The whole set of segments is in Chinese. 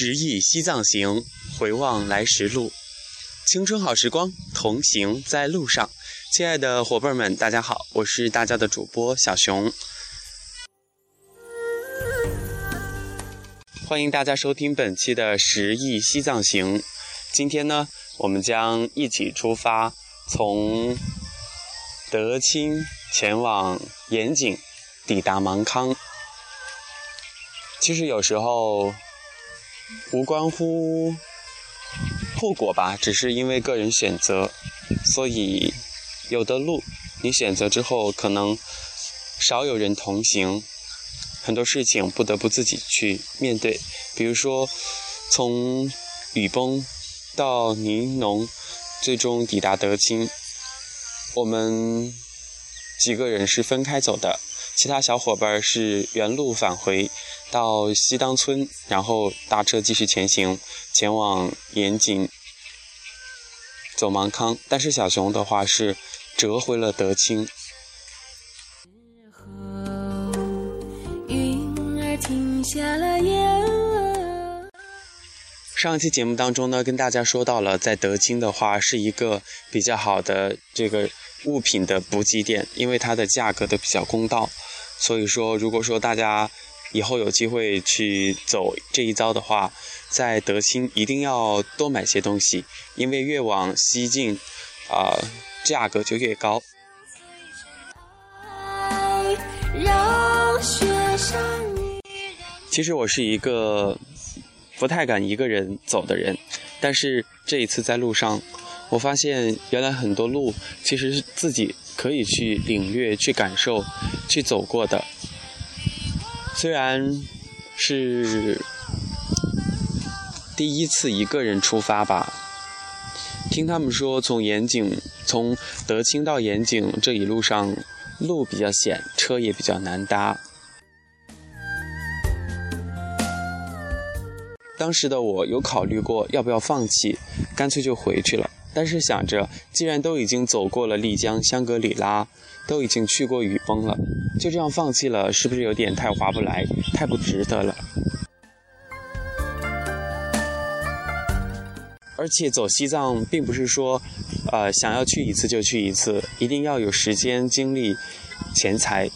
十忆西藏行，回望来时路，青春好时光，同行在路上。亲爱的伙伴们，大家好，我是大家的主播小熊，欢迎大家收听本期的十忆西藏行。今天呢，我们将一起出发，从德钦前往盐井，抵达芒康。其实有时候。无关乎后果吧，只是因为个人选择，所以有的路你选择之后，可能少有人同行，很多事情不得不自己去面对。比如说，从雨崩到尼农，最终抵达德钦，我们几个人是分开走的。其他小伙伴是原路返回到西当村，然后搭车继续前行，前往盐井走芒康。但是小熊的话是折回了德清。上一期节目当中呢，跟大家说到了，在德清的话是一个比较好的这个物品的补给点，因为它的价格都比较公道。所以说，如果说大家以后有机会去走这一遭的话，在德清一定要多买些东西，因为越往西进，啊，价格就越高。其实我是一个不太敢一个人走的人，但是这一次在路上，我发现原来很多路其实是自己。可以去领略、去感受、去走过的，虽然是第一次一个人出发吧。听他们说，从盐井、从德清到盐井这一路上路比较险，车也比较难搭。当时的我有考虑过要不要放弃，干脆就回去了。但是想着，既然都已经走过了丽江、香格里拉，都已经去过雨崩了，就这样放弃了，是不是有点太划不来、太不值得了？而且走西藏并不是说，呃，想要去一次就去一次，一定要有时间、精力、钱财，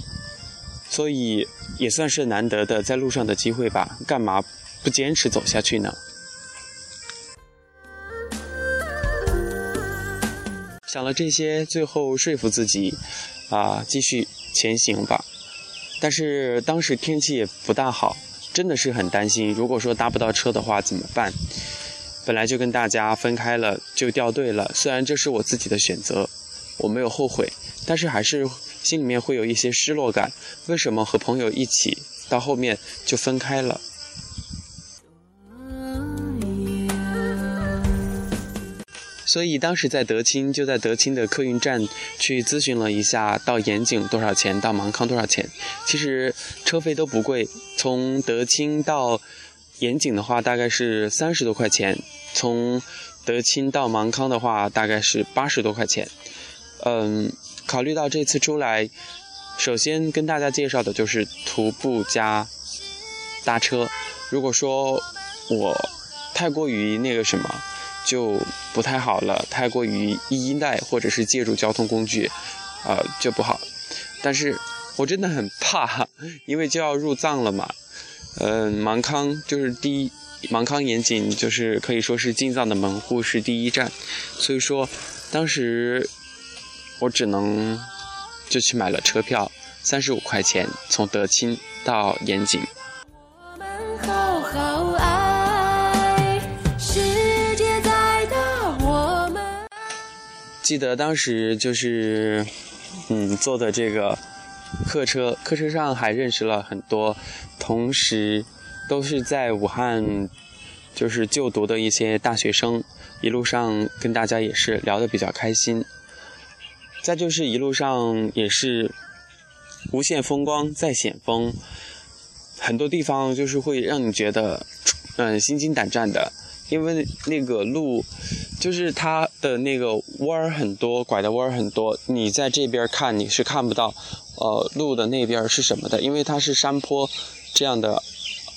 所以也算是难得的在路上的机会吧。干嘛不坚持走下去呢？想了这些，最后说服自己，啊，继续前行吧。但是当时天气也不大好，真的是很担心。如果说搭不到车的话怎么办？本来就跟大家分开了，就掉队了。虽然这是我自己的选择，我没有后悔，但是还是心里面会有一些失落感。为什么和朋友一起到后面就分开了？所以当时在德清，就在德清的客运站去咨询了一下，到盐井多少钱，到芒康多少钱。其实车费都不贵，从德清到盐井的话大概是三十多块钱，从德清到芒康的话大概是八十多块钱。嗯，考虑到这次出来，首先跟大家介绍的就是徒步加搭车。如果说我太过于那个什么。就不太好了，太过于依赖或者是借助交通工具，呃，就不好。但是我真的很怕，因为就要入藏了嘛。嗯，芒康就是第一，芒康严谨就是可以说是进藏的门户，是第一站。所以说，当时我只能就去买了车票，三十五块钱从德钦到盐井。记得当时就是，嗯，坐的这个客车，客车上还认识了很多，同时都是在武汉就是就读的一些大学生，一路上跟大家也是聊得比较开心。再就是一路上也是无限风光在险峰，很多地方就是会让你觉得嗯心惊胆战的。因为那个路，就是它的那个弯儿很多，拐的弯儿很多。你在这边看，你是看不到，呃，路的那边是什么的，因为它是山坡这样的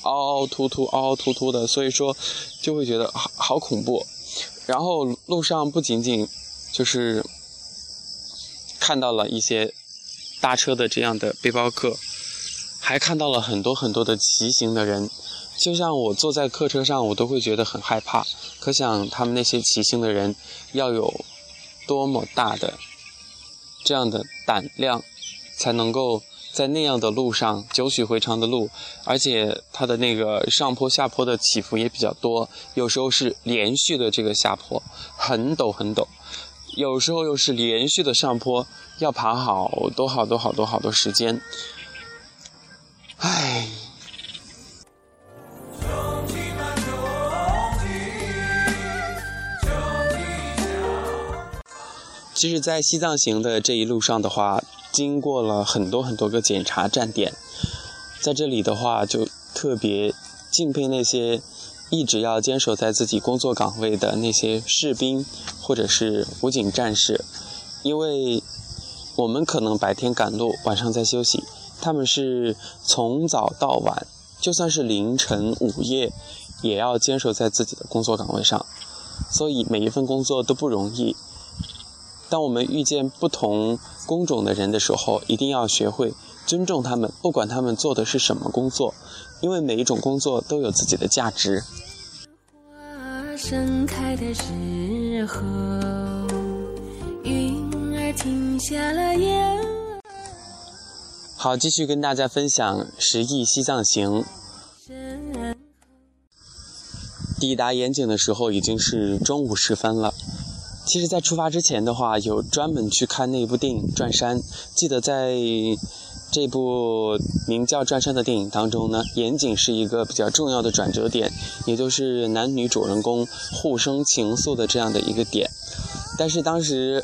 凹凹凸凸、凹凹凸凸的，所以说就会觉得好好恐怖。然后路上不仅仅就是看到了一些搭车的这样的背包客，还看到了很多很多的骑行的人。就像我坐在客车上，我都会觉得很害怕。可想他们那些骑行的人要有多么大的这样的胆量，才能够在那样的路上九曲回肠的路，而且它的那个上坡下坡的起伏也比较多，有时候是连续的这个下坡，很陡很陡，有时候又是连续的上坡，要爬好多好多好多好多时间。唉。其实，在西藏行的这一路上的话，经过了很多很多个检查站点，在这里的话，就特别敬佩那些一直要坚守在自己工作岗位的那些士兵或者是武警战士，因为我们可能白天赶路，晚上在休息，他们是从早到晚，就算是凌晨午夜，也要坚守在自己的工作岗位上，所以每一份工作都不容易。当我们遇见不同工种的人的时候，一定要学会尊重他们，不管他们做的是什么工作，因为每一种工作都有自己的价值。盛开的时候，云儿停下了。好，继续跟大家分享十亿西藏行。抵达盐井的时候已经是中午时分了。其实，在出发之前的话，有专门去看那部电影《转山》。记得在这部名叫《转山》的电影当中呢，岩井是一个比较重要的转折点，也就是男女主人公互生情愫的这样的一个点。但是当时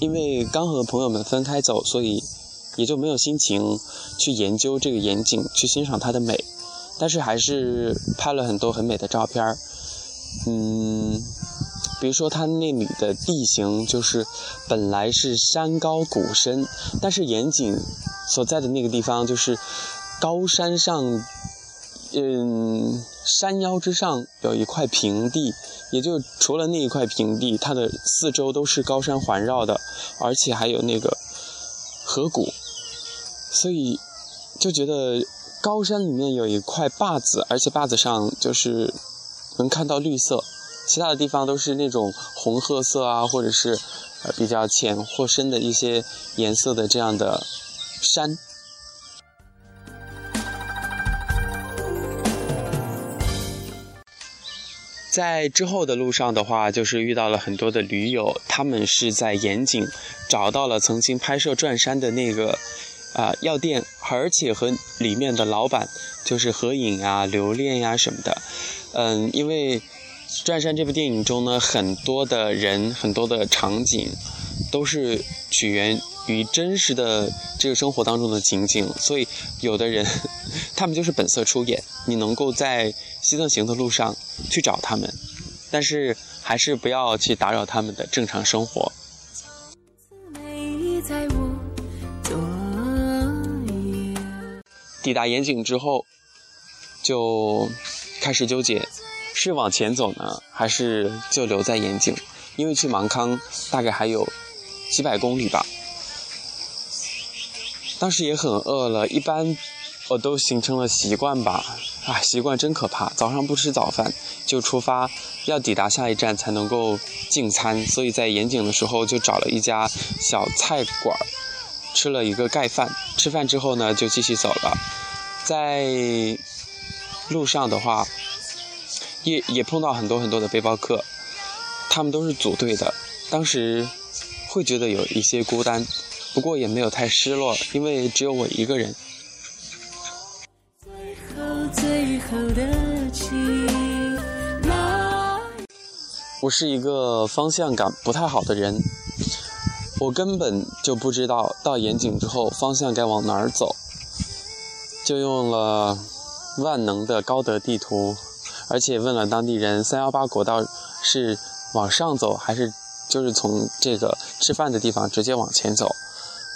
因为刚和朋友们分开走，所以也就没有心情去研究这个岩井，去欣赏它的美。但是还是拍了很多很美的照片儿，嗯。比如说，它那里的地形就是本来是山高谷深，但是岩井所在的那个地方就是高山上，嗯，山腰之上有一块平地，也就除了那一块平地，它的四周都是高山环绕的，而且还有那个河谷，所以就觉得高山里面有一块坝子，而且坝子上就是能看到绿色。其他的地方都是那种红褐色啊，或者是呃比较浅或深的一些颜色的这样的山。在之后的路上的话，就是遇到了很多的驴友，他们是在盐井找到了曾经拍摄《转山》的那个啊药店，而且和里面的老板就是合影啊、留恋呀什么的。嗯，因为。《转山》这部电影中呢，很多的人、很多的场景，都是取源于真实的这个生活当中的情景，所以有的人，他们就是本色出演。你能够在西藏行的路上去找他们，但是还是不要去打扰他们的正常生活。抵达盐井之后，就开始纠结。是往前走呢，还是就留在盐井？因为去芒康大概还有几百公里吧。当时也很饿了，一般我都形成了习惯吧。啊，习惯真可怕！早上不吃早饭就出发，要抵达下一站才能够进餐。所以在盐井的时候就找了一家小菜馆，吃了一个盖饭。吃饭之后呢，就继续走了。在路上的话。也也碰到很多很多的背包客，他们都是组队的。当时会觉得有一些孤单，不过也没有太失落，因为只有我一个人。我是一个方向感不太好的人，我根本就不知道到盐井之后方向该往哪儿走，就用了万能的高德地图。而且问了当地人，三幺八国道是往上走，还是就是从这个吃饭的地方直接往前走？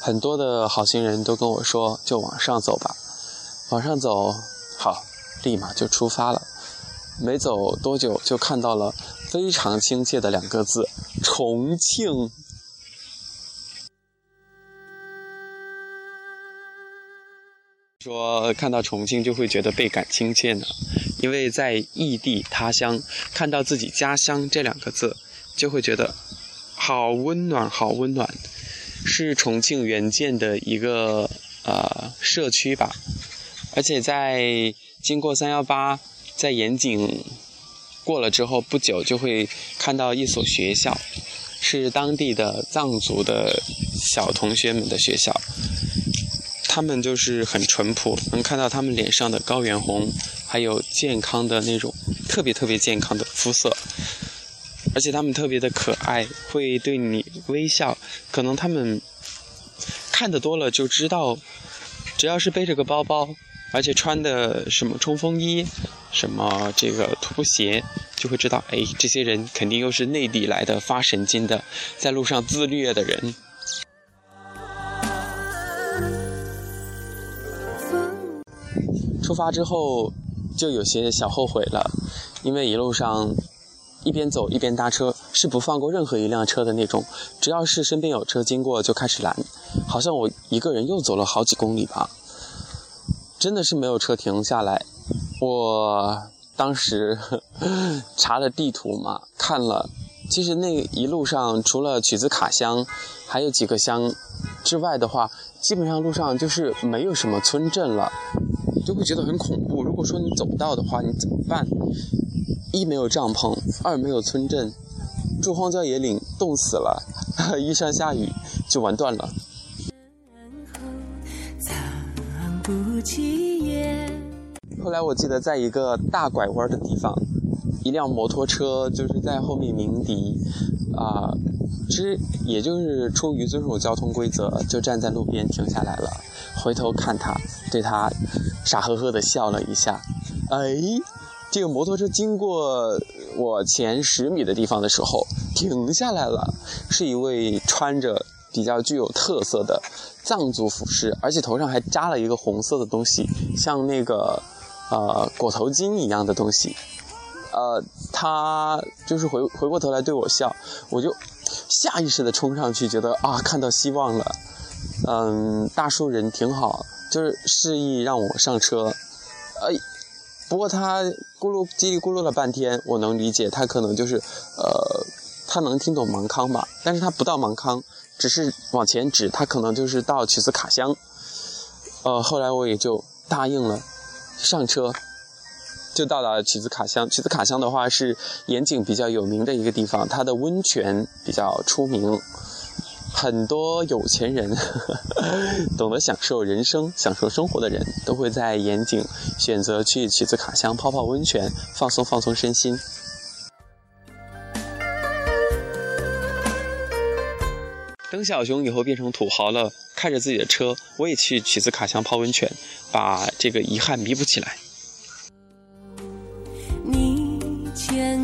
很多的好心人都跟我说，就往上走吧。往上走，好，立马就出发了。没走多久，就看到了非常亲切的两个字：重庆。说看到重庆就会觉得倍感亲切呢，因为在异地他乡看到自己家乡这两个字，就会觉得好温暖，好温暖。是重庆援建的一个呃社区吧，而且在经过三幺八，在盐井过了之后不久，就会看到一所学校，是当地的藏族的小同学们的学校。他们就是很淳朴，能看到他们脸上的高原红，还有健康的那种特别特别健康的肤色，而且他们特别的可爱，会对你微笑。可能他们看得多了就知道，只要是背着个包包，而且穿的什么冲锋衣，什么这个徒步鞋，就会知道，哎，这些人肯定又是内地来的发神经的，在路上自虐的人。出发之后就有些小后悔了，因为一路上一边走一边搭车，是不放过任何一辆车的那种。只要是身边有车经过就开始拦，好像我一个人又走了好几公里吧，真的是没有车停下来。我当时查了地图嘛，看了，其实那一路上除了曲子卡乡，还有几个乡之外的话，基本上路上就是没有什么村镇了。就会觉得很恐怖。如果说你走不到的话，你怎么办？一没有帐篷，二没有村镇，住荒郊野岭冻死了，一上下雨就完蛋了。后来我记得在一个大拐弯的地方，一辆摩托车就是在后面鸣笛，啊，其实也就是出于遵守交通规则，就站在路边停下来了。回头看他，对他傻呵呵的笑了一下。哎，这个摩托车经过我前十米的地方的时候停下来了，是一位穿着比较具有特色的藏族服饰，而且头上还扎了一个红色的东西，像那个呃裹头巾一样的东西。呃，他就是回回过头来对我笑，我就下意识的冲上去，觉得啊看到希望了。嗯，大叔人挺好，就是示意让我上车。哎，不过他咕噜叽里咕噜了半天，我能理解他可能就是，呃，他能听懂芒康吧？但是他不到芒康，只是往前指，他可能就是到曲子卡乡。呃，后来我也就答应了，上车，就到达了曲子卡乡。曲子卡乡的话是盐井比较有名的一个地方，它的温泉比较出名。很多有钱人呵呵，懂得享受人生、享受生活的人，都会在盐井选择去曲子卡乡泡泡温泉，放松放松身心。等小熊以后变成土豪了，开着自己的车，我也去曲子卡乡泡温泉，把这个遗憾弥补起来。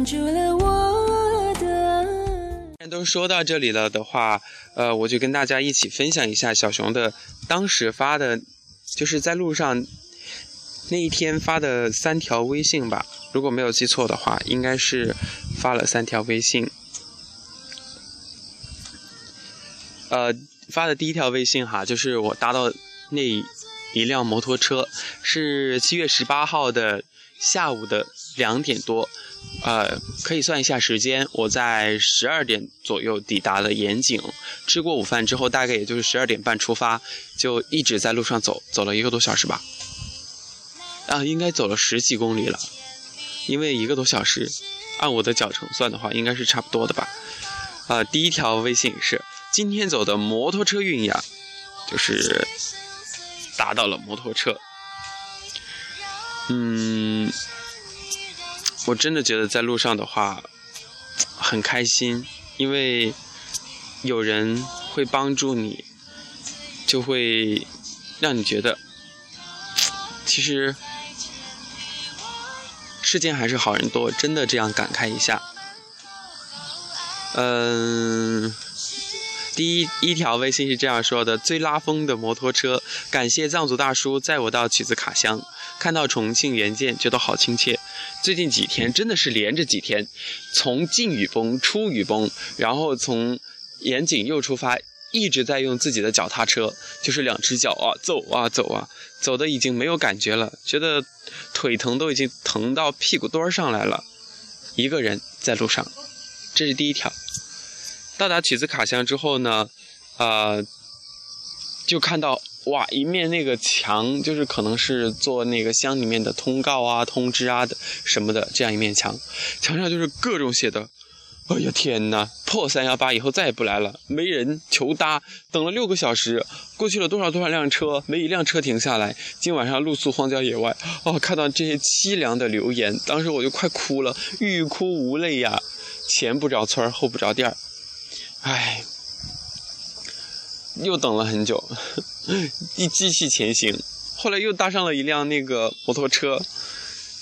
住了我的。都说到这里了的话，呃，我就跟大家一起分享一下小熊的当时发的，就是在路上那一天发的三条微信吧。如果没有记错的话，应该是发了三条微信。呃，发的第一条微信哈，就是我搭到那一辆摩托车，是七月十八号的下午的两点多。呃，可以算一下时间，我在十二点左右抵达了盐井，吃过午饭之后，大概也就是十二点半出发，就一直在路上走，走了一个多小时吧。啊，应该走了十几公里了，因为一个多小时，按我的脚程算的话，应该是差不多的吧。啊，第一条微信是今天走的摩托车运呀，就是打到了摩托车。嗯。我真的觉得在路上的话很开心，因为有人会帮助你，就会让你觉得其实世间还是好人多，真的这样感慨一下。嗯，第一一条微信是这样说的：最拉风的摩托车，感谢藏族大叔载我到曲子卡乡。看到重庆原件觉得好亲切。最近几天真的是连着几天，从进雨崩出雨崩，然后从盐井又出发，一直在用自己的脚踏车，就是两只脚啊走啊走啊，走的已经没有感觉了，觉得腿疼都已经疼到屁股墩儿上来了。一个人在路上，这是第一条。到达曲子卡乡之后呢，呃，就看到哇，一面那个墙，就是可能是做那个乡里面的通告啊、通知啊的什么的这样一面墙，墙上就是各种写的。哎呀天哪！破三幺八以后再也不来了，没人求搭，等了六个小时，过去了多少多少辆车，没一辆车停下来。今晚上露宿荒郊野外，哦，看到这些凄凉的留言，当时我就快哭了，欲哭无泪呀。前不着村后不着店儿，唉，又等了很久，一继续前行。后来又搭上了一辆那个摩托车，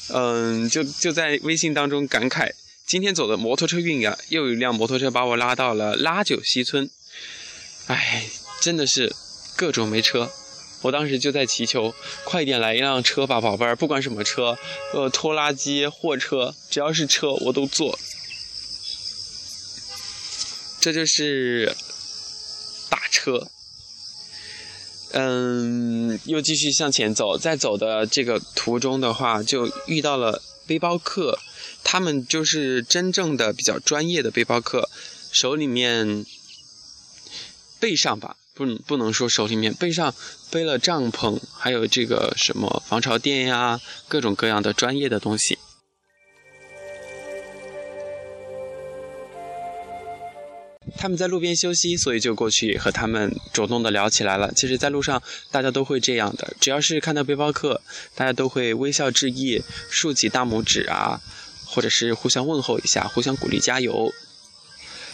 嗯，就就在微信当中感慨。今天走的摩托车运呀，又有一辆摩托车把我拉到了拉九西村。哎，真的是各种没车。我当时就在祈求，快点来一辆车吧，宝贝儿，不管什么车，呃，拖拉机、货车，只要是车我都坐。这就是打车。嗯，又继续向前走，在走的这个途中的话，就遇到了背包客。他们就是真正的比较专业的背包客，手里面背上吧，不不能说手里面背上背了帐篷，还有这个什么防潮垫呀，各种各样的专业的东西。他们在路边休息，所以就过去和他们主动的聊起来了。其实，在路上大家都会这样的，只要是看到背包客，大家都会微笑致意，竖起大拇指啊。或者是互相问候一下，互相鼓励加油。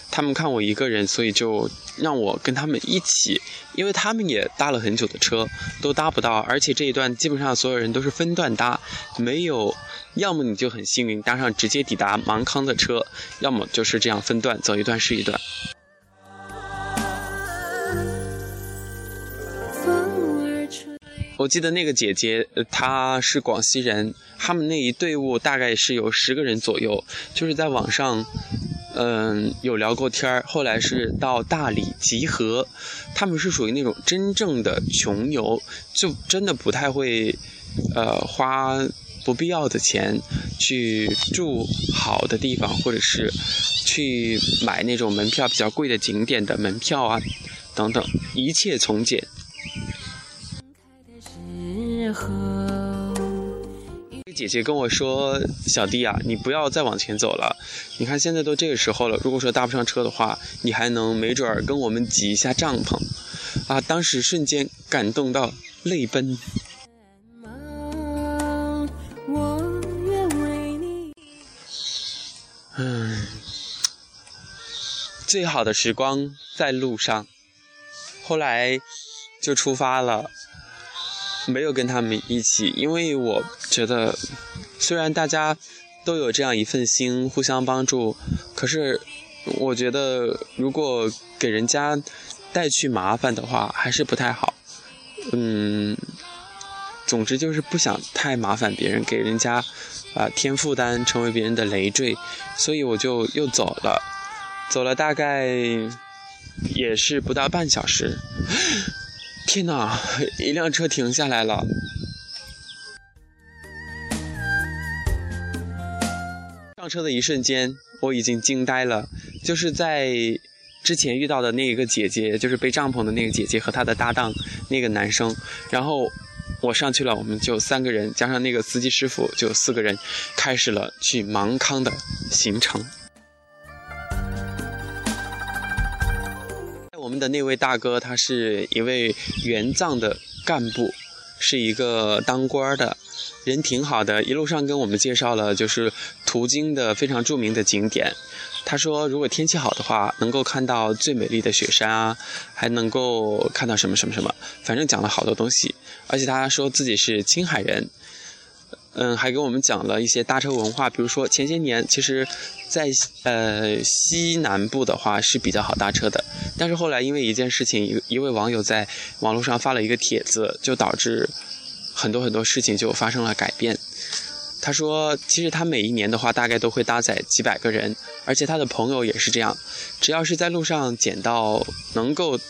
他们看我一个人，所以就让我跟他们一起，因为他们也搭了很久的车，都搭不到，而且这一段基本上所有人都是分段搭，没有，要么你就很幸运搭上直接抵达芒康的车，要么就是这样分段走一段是一段。我记得那个姐姐，她是广西人，他们那一队伍大概是有十个人左右，就是在网上，嗯，有聊过天儿。后来是到大理集合，他们是属于那种真正的穷游，就真的不太会，呃，花不必要的钱去住好的地方，或者是去买那种门票比较贵的景点的门票啊，等等，一切从简。姐姐跟我说：“小弟啊，你不要再往前走了。你看现在都这个时候了，如果说搭不上车的话，你还能没准儿跟我们挤一下帐篷。”啊，当时瞬间感动到泪奔。嗯，最好的时光在路上。后来就出发了。没有跟他们一起，因为我觉得，虽然大家都有这样一份心，互相帮助，可是我觉得如果给人家带去麻烦的话，还是不太好。嗯，总之就是不想太麻烦别人，给人家啊添负担，成为别人的累赘，所以我就又走了，走了大概也是不到半小时。天哪！一辆车停下来了。上车的一瞬间，我已经惊呆了。就是在之前遇到的那一个姐姐，就是背帐篷的那个姐姐和她的搭档那个男生。然后我上去了，我们就三个人，加上那个司机师傅，就四个人，开始了去芒康的行程。的那位大哥，他是一位援藏的干部，是一个当官的，人挺好的，一路上跟我们介绍了就是途经的非常著名的景点。他说，如果天气好的话，能够看到最美丽的雪山啊，还能够看到什么什么什么，反正讲了好多东西。而且他说自己是青海人。嗯，还给我们讲了一些搭车文化，比如说前些年，其实，在呃西南部的话是比较好搭车的，但是后来因为一件事情，一一位网友在网络上发了一个帖子，就导致很多很多事情就发生了改变。他说，其实他每一年的话，大概都会搭载几百个人，而且他的朋友也是这样，只要是在路上捡到能够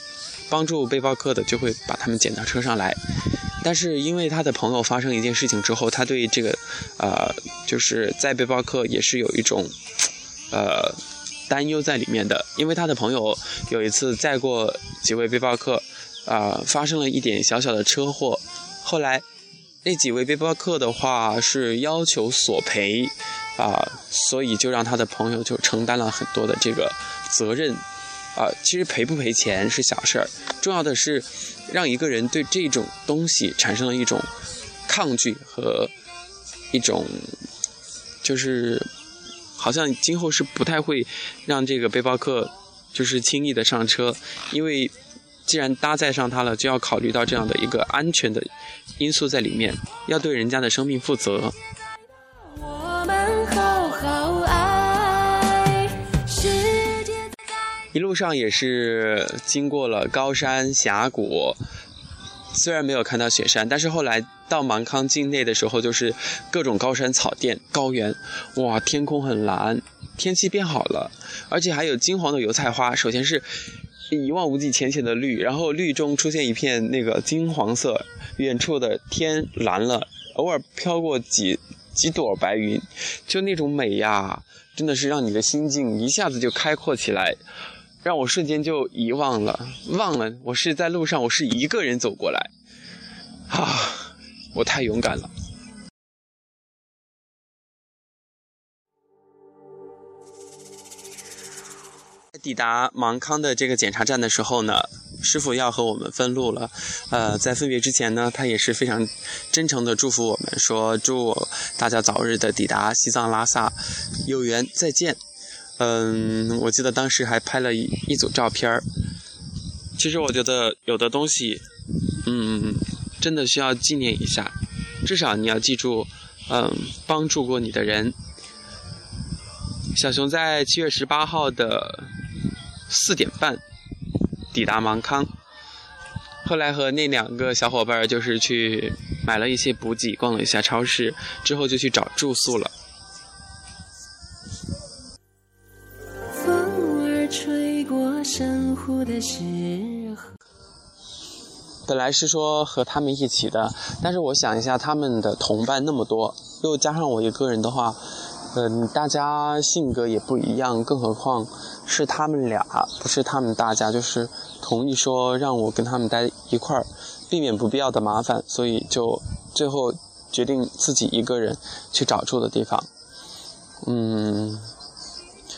帮助背包客的，就会把他们捡到车上来。但是因为他的朋友发生一件事情之后，他对这个，呃，就是在背包客也是有一种，呃，担忧在里面的。因为他的朋友有一次载过几位背包客，啊，发生了一点小小的车祸，后来那几位背包客的话是要求索赔，啊，所以就让他的朋友就承担了很多的这个责任。啊，其实赔不赔钱是小事儿，重要的是让一个人对这种东西产生了一种抗拒和一种，就是好像今后是不太会让这个背包客就是轻易的上车，因为既然搭载上他了，就要考虑到这样的一个安全的因素在里面，要对人家的生命负责。一路上也是经过了高山峡谷，虽然没有看到雪山，但是后来到芒康境内的时候，就是各种高山草甸、高原，哇，天空很蓝，天气变好了，而且还有金黄的油菜花。首先是一望无际浅浅的绿，然后绿中出现一片那个金黄色，远处的天蓝了，偶尔飘过几几朵白云，就那种美呀，真的是让你的心境一下子就开阔起来。让我瞬间就遗忘了，忘了我是在路上，我是一个人走过来，啊，我太勇敢了。抵达芒康的这个检查站的时候呢，师傅要和我们分路了。呃，在分别之前呢，他也是非常真诚的祝福我们，说祝大家早日的抵达西藏拉萨，有缘再见。嗯，我记得当时还拍了一一组照片儿。其实我觉得有的东西，嗯，真的需要纪念一下。至少你要记住，嗯，帮助过你的人。小熊在七月十八号的四点半抵达芒康，后来和那两个小伙伴就是去买了一些补给，逛了一下超市，之后就去找住宿了。生活的时候本来是说和他们一起的，但是我想一下，他们的同伴那么多，又加上我一个人的话，嗯，大家性格也不一样，更何况是他们俩，不是他们大家，就是同意说让我跟他们待一块儿，避免不必要的麻烦，所以就最后决定自己一个人去找住的地方。嗯，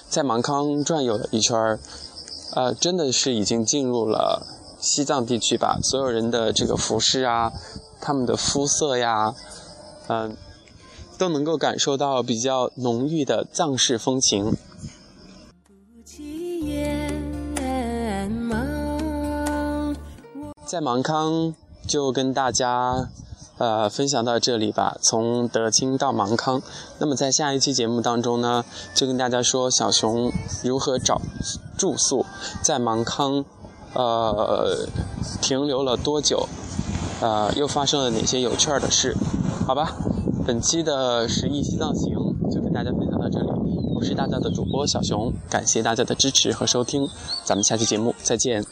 在芒康转悠了一圈。呃，真的是已经进入了西藏地区吧？所有人的这个服饰啊，他们的肤色呀，嗯，都能够感受到比较浓郁的藏式风情。在芒康就跟大家。呃，分享到这里吧。从德清到芒康，那么在下一期节目当中呢，就跟大家说小熊如何找住宿，在芒康，呃，停留了多久，呃，又发生了哪些有趣的事？好吧，本期的十亿西藏行就跟大家分享到这里。我是大家的主播小熊，感谢大家的支持和收听，咱们下期节目再见。